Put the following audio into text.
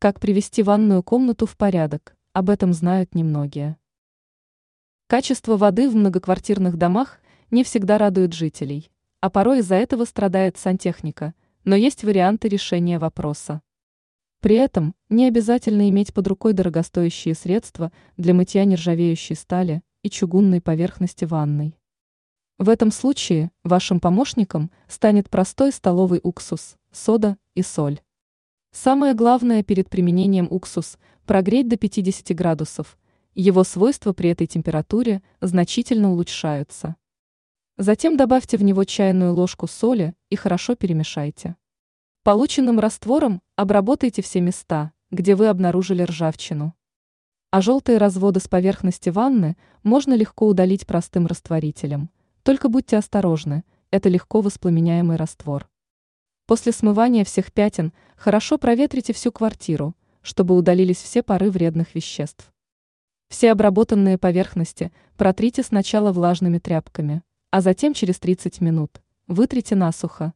Как привести ванную комнату в порядок, об этом знают немногие. Качество воды в многоквартирных домах не всегда радует жителей, а порой из-за этого страдает сантехника, но есть варианты решения вопроса. При этом не обязательно иметь под рукой дорогостоящие средства для мытья нержавеющей стали и чугунной поверхности ванной. В этом случае вашим помощником станет простой столовый уксус, сода и соль. Самое главное перед применением уксус – прогреть до 50 градусов. Его свойства при этой температуре значительно улучшаются. Затем добавьте в него чайную ложку соли и хорошо перемешайте. Полученным раствором обработайте все места, где вы обнаружили ржавчину. А желтые разводы с поверхности ванны можно легко удалить простым растворителем. Только будьте осторожны, это легко воспламеняемый раствор. После смывания всех пятен хорошо проветрите всю квартиру, чтобы удалились все пары вредных веществ. Все обработанные поверхности протрите сначала влажными тряпками, а затем через 30 минут вытрите насухо,